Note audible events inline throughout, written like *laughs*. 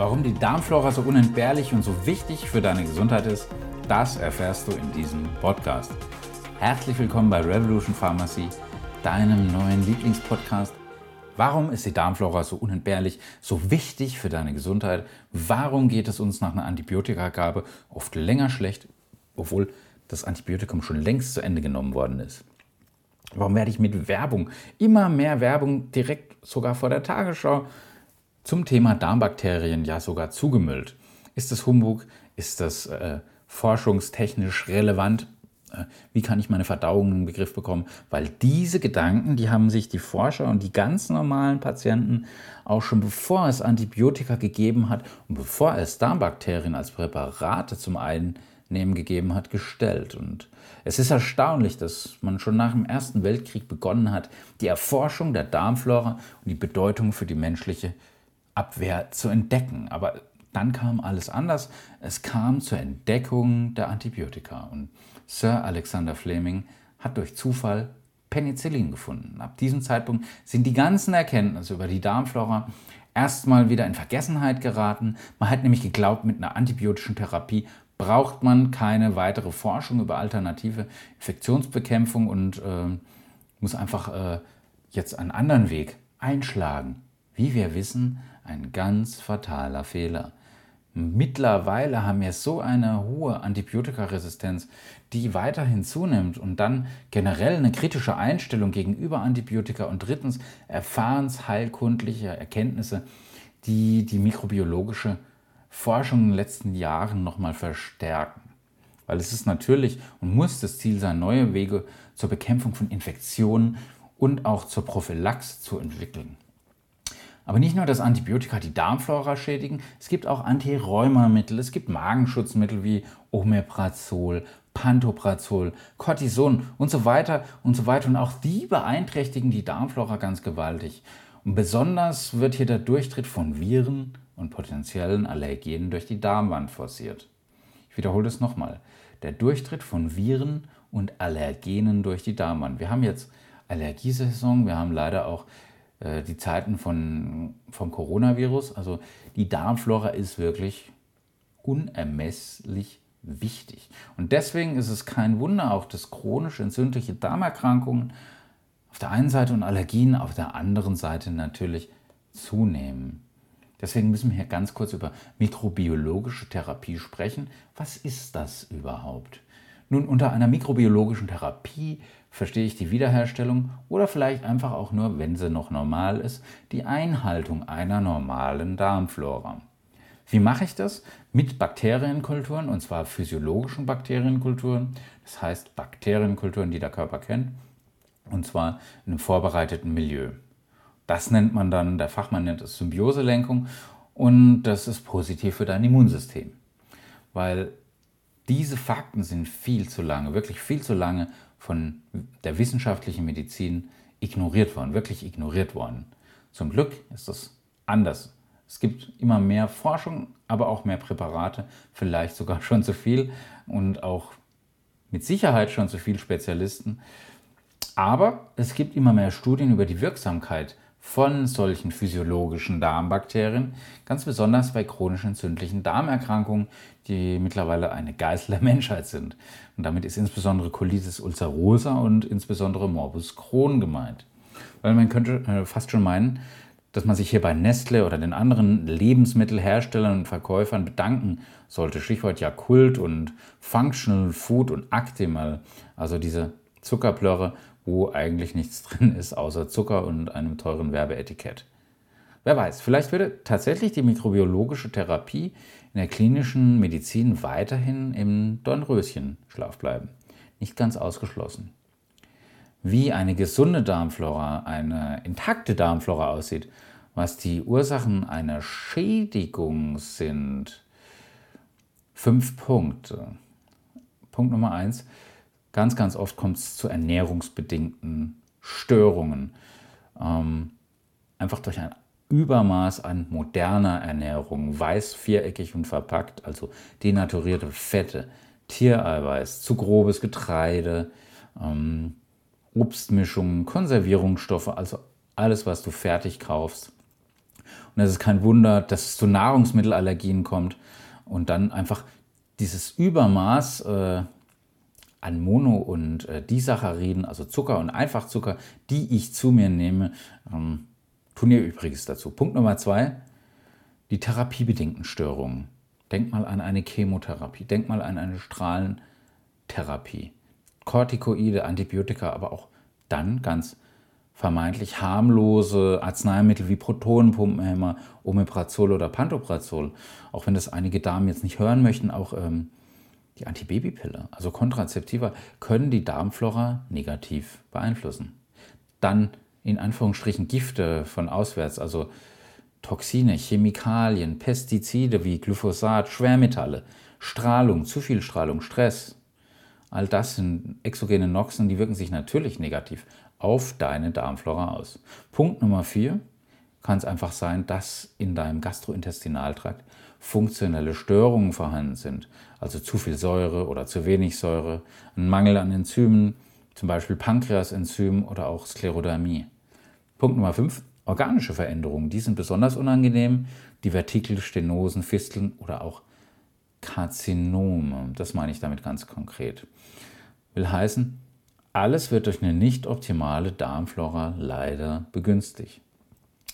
Warum die Darmflora so unentbehrlich und so wichtig für deine Gesundheit ist, das erfährst du in diesem Podcast. Herzlich willkommen bei Revolution Pharmacy, deinem neuen Lieblingspodcast. Warum ist die Darmflora so unentbehrlich, so wichtig für deine Gesundheit? Warum geht es uns nach einer Antibiotikagabe oft länger schlecht, obwohl das Antibiotikum schon längst zu Ende genommen worden ist? Warum werde ich mit Werbung, immer mehr Werbung direkt sogar vor der Tagesschau zum Thema Darmbakterien ja sogar zugemüllt. Ist das Humbug? Ist das äh, forschungstechnisch relevant? Äh, wie kann ich meine Verdauung in den Begriff bekommen? Weil diese Gedanken, die haben sich die Forscher und die ganz normalen Patienten auch schon bevor es Antibiotika gegeben hat und bevor es Darmbakterien als Präparate zum Einnehmen gegeben hat, gestellt. Und es ist erstaunlich, dass man schon nach dem Ersten Weltkrieg begonnen hat, die Erforschung der Darmflora und die Bedeutung für die menschliche Abwehr zu entdecken. Aber dann kam alles anders. Es kam zur Entdeckung der Antibiotika. Und Sir Alexander Fleming hat durch Zufall Penicillin gefunden. Ab diesem Zeitpunkt sind die ganzen Erkenntnisse über die Darmflora erstmal wieder in Vergessenheit geraten. Man hat nämlich geglaubt, mit einer antibiotischen Therapie braucht man keine weitere Forschung über alternative Infektionsbekämpfung und äh, muss einfach äh, jetzt einen anderen Weg einschlagen. Wie wir wissen, ein ganz fataler Fehler. Mittlerweile haben wir so eine hohe Antibiotikaresistenz, die weiterhin zunimmt und dann generell eine kritische Einstellung gegenüber Antibiotika und drittens erfahrensheilkundliche Erkenntnisse, die die mikrobiologische Forschung in den letzten Jahren nochmal verstärken. Weil es ist natürlich und muss das Ziel sein, neue Wege zur Bekämpfung von Infektionen und auch zur Prophylaxe zu entwickeln. Aber nicht nur, dass Antibiotika die Darmflora schädigen, es gibt auch Antirheumamittel, es gibt Magenschutzmittel wie Omeprazol, Pantoprazol, Cortison und so weiter und so weiter. Und auch die beeinträchtigen die Darmflora ganz gewaltig. Und besonders wird hier der Durchtritt von Viren und potenziellen Allergenen durch die Darmwand forciert. Ich wiederhole es nochmal. Der Durchtritt von Viren und Allergenen durch die Darmwand. Wir haben jetzt Allergiesaison, wir haben leider auch die Zeiten von, vom Coronavirus. Also die Darmflora ist wirklich unermesslich wichtig. Und deswegen ist es kein Wunder auch, dass chronisch entzündliche Darmerkrankungen auf der einen Seite und Allergien auf der anderen Seite natürlich zunehmen. Deswegen müssen wir hier ganz kurz über mikrobiologische Therapie sprechen. Was ist das überhaupt? Nun, unter einer mikrobiologischen Therapie verstehe ich die Wiederherstellung oder vielleicht einfach auch nur, wenn sie noch normal ist, die Einhaltung einer normalen Darmflora. Wie mache ich das? Mit Bakterienkulturen, und zwar physiologischen Bakterienkulturen, das heißt Bakterienkulturen, die der Körper kennt, und zwar in einem vorbereiteten Milieu. Das nennt man dann, der Fachmann nennt es Symbioselenkung und das ist positiv für dein Immunsystem. Weil diese Fakten sind viel zu lange, wirklich viel zu lange von der wissenschaftlichen Medizin ignoriert worden, wirklich ignoriert worden. Zum Glück ist das anders. Es gibt immer mehr Forschung, aber auch mehr Präparate, vielleicht sogar *laughs* schon zu viel und auch mit Sicherheit schon zu viele Spezialisten. Aber es gibt immer mehr Studien über die Wirksamkeit von solchen physiologischen Darmbakterien, ganz besonders bei chronisch entzündlichen Darmerkrankungen, die mittlerweile eine Geißel der Menschheit sind. Und damit ist insbesondere Colitis ulcerosa und insbesondere Morbus Crohn gemeint. Weil man könnte äh, fast schon meinen, dass man sich hier bei Nestle oder den anderen Lebensmittelherstellern und Verkäufern bedanken sollte. Stichwort ja Kult und Functional Food und Actimal, also diese Zuckerplörre wo eigentlich nichts *laughs* drin ist, außer Zucker und einem teuren Werbeetikett. Wer weiß, vielleicht würde tatsächlich die mikrobiologische Therapie in der klinischen Medizin weiterhin im Dornröschenschlaf bleiben. Nicht ganz ausgeschlossen. Wie eine gesunde Darmflora, eine intakte Darmflora aussieht, was die Ursachen einer Schädigung sind. Fünf Punkte. Punkt Nummer eins Ganz, ganz oft kommt es zu ernährungsbedingten Störungen. Ähm, einfach durch ein Übermaß an moderner Ernährung, weiß, viereckig und verpackt, also denaturierte Fette, Tiereiweiß, zu grobes Getreide, ähm, Obstmischungen, Konservierungsstoffe, also alles, was du fertig kaufst. Und es ist kein Wunder, dass es zu Nahrungsmittelallergien kommt und dann einfach dieses Übermaß äh, an Mono- und äh, Disacchariden, also Zucker und Einfachzucker, die ich zu mir nehme, ähm, tun ihr Übriges dazu. Punkt Nummer zwei, die therapiebedingten Störungen. Denk mal an eine Chemotherapie, denk mal an eine Strahlentherapie. Corticoide, Antibiotika, aber auch dann ganz vermeintlich harmlose Arzneimittel wie Protonenpumpenhämmer, Omeprazol oder Pantoprazol. Auch wenn das einige Damen jetzt nicht hören möchten, auch ähm, die Antibabypille, also Kontrazeptiva, können die Darmflora negativ beeinflussen. Dann in Anführungsstrichen Gifte von auswärts, also Toxine, Chemikalien, Pestizide wie Glyphosat, Schwermetalle, Strahlung, zu viel Strahlung, Stress. All das sind exogene Noxen, die wirken sich natürlich negativ auf deine Darmflora aus. Punkt Nummer vier kann es einfach sein, dass in deinem Gastrointestinaltrakt funktionelle Störungen vorhanden sind, also zu viel Säure oder zu wenig Säure, ein Mangel an Enzymen, zum Beispiel Pankreasenzym oder auch Sklerodermie. Punkt Nummer 5, organische Veränderungen. Die sind besonders unangenehm, die Vertikelstenosen, Fisteln oder auch Karzinome. Das meine ich damit ganz konkret. Will heißen, alles wird durch eine nicht optimale Darmflora leider begünstigt.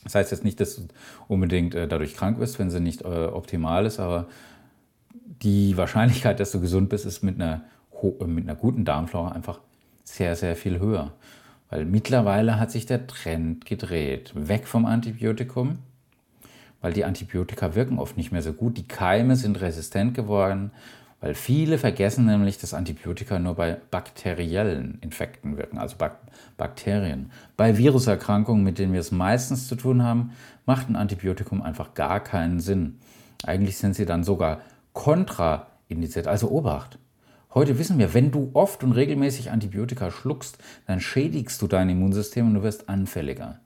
Das heißt jetzt nicht, dass du unbedingt äh, dadurch krank wirst, wenn sie nicht äh, optimal ist, aber die Wahrscheinlichkeit, dass du gesund bist, ist mit einer, äh, mit einer guten Darmflora einfach sehr, sehr viel höher. Weil mittlerweile hat sich der Trend gedreht. Weg vom Antibiotikum, weil die Antibiotika wirken oft nicht mehr so gut. Die Keime sind resistent geworden weil viele vergessen nämlich, dass Antibiotika nur bei bakteriellen Infekten wirken, also Bak Bakterien. Bei Viruserkrankungen, mit denen wir es meistens zu tun haben, macht ein Antibiotikum einfach gar keinen Sinn. Eigentlich sind sie dann sogar kontraindiziert, also Obacht. Heute wissen wir, wenn du oft und regelmäßig Antibiotika schluckst, dann schädigst du dein Immunsystem und du wirst anfälliger.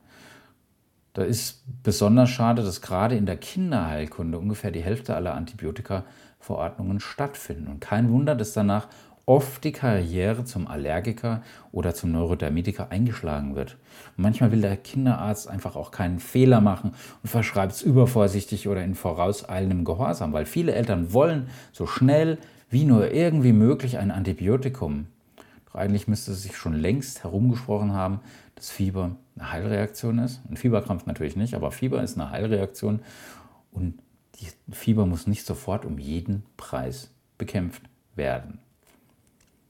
Da ist besonders schade, dass gerade in der Kinderheilkunde ungefähr die Hälfte aller Antibiotika Verordnungen stattfinden. Und kein Wunder, dass danach oft die Karriere zum Allergiker oder zum Neurodermitiker eingeschlagen wird. Und manchmal will der Kinderarzt einfach auch keinen Fehler machen und verschreibt es übervorsichtig oder in vorauseilendem Gehorsam, weil viele Eltern wollen so schnell wie nur irgendwie möglich ein Antibiotikum. Doch eigentlich müsste es sich schon längst herumgesprochen haben, dass Fieber eine Heilreaktion ist. Ein Fieberkrampf natürlich nicht, aber Fieber ist eine Heilreaktion und Fieber muss nicht sofort um jeden Preis bekämpft werden.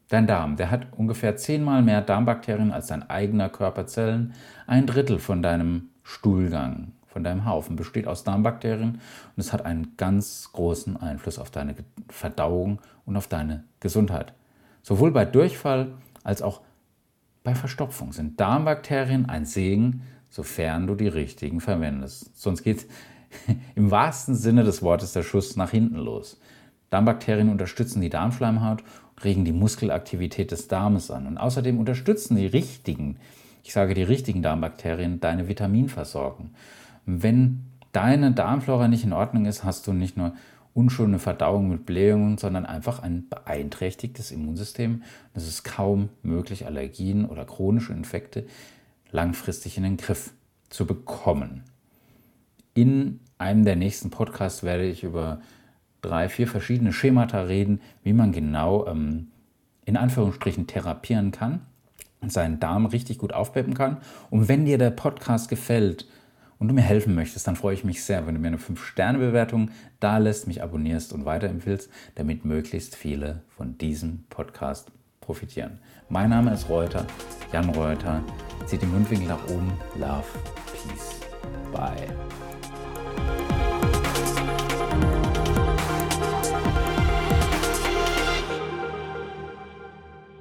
Dein Darm, der hat ungefähr zehnmal mehr Darmbakterien als dein eigener Körperzellen. Ein Drittel von deinem Stuhlgang, von deinem Haufen besteht aus Darmbakterien und es hat einen ganz großen Einfluss auf deine Verdauung und auf deine Gesundheit. Sowohl bei Durchfall als auch bei Verstopfung sind Darmbakterien ein Segen, sofern du die richtigen verwendest. Sonst geht *laughs* im wahrsten Sinne des Wortes der Schuss nach hinten los. Darmbakterien unterstützen die Darmschleimhaut regen die Muskelaktivität des Darmes an. Und außerdem unterstützen die richtigen, ich sage die richtigen Darmbakterien, deine Vitaminversorgung. Wenn deine Darmflora nicht in Ordnung ist, hast du nicht nur unschöne Verdauung mit Blähungen, sondern einfach ein beeinträchtigtes Immunsystem. Es ist kaum möglich, Allergien oder chronische Infekte langfristig in den Griff zu bekommen. In einem der nächsten Podcasts werde ich über drei, vier verschiedene Schemata reden, wie man genau ähm, in Anführungsstrichen therapieren kann und seinen Darm richtig gut aufpeppen kann. Und wenn dir der Podcast gefällt und du mir helfen möchtest, dann freue ich mich sehr, wenn du mir eine 5-Sterne-Bewertung da lässt, mich abonnierst und weiterempfiehlst, damit möglichst viele von diesem Podcast profitieren. Mein Name ist Reuter, Jan Reuter. Zieht den Mundwinkel nach oben. Love, Peace, Bye.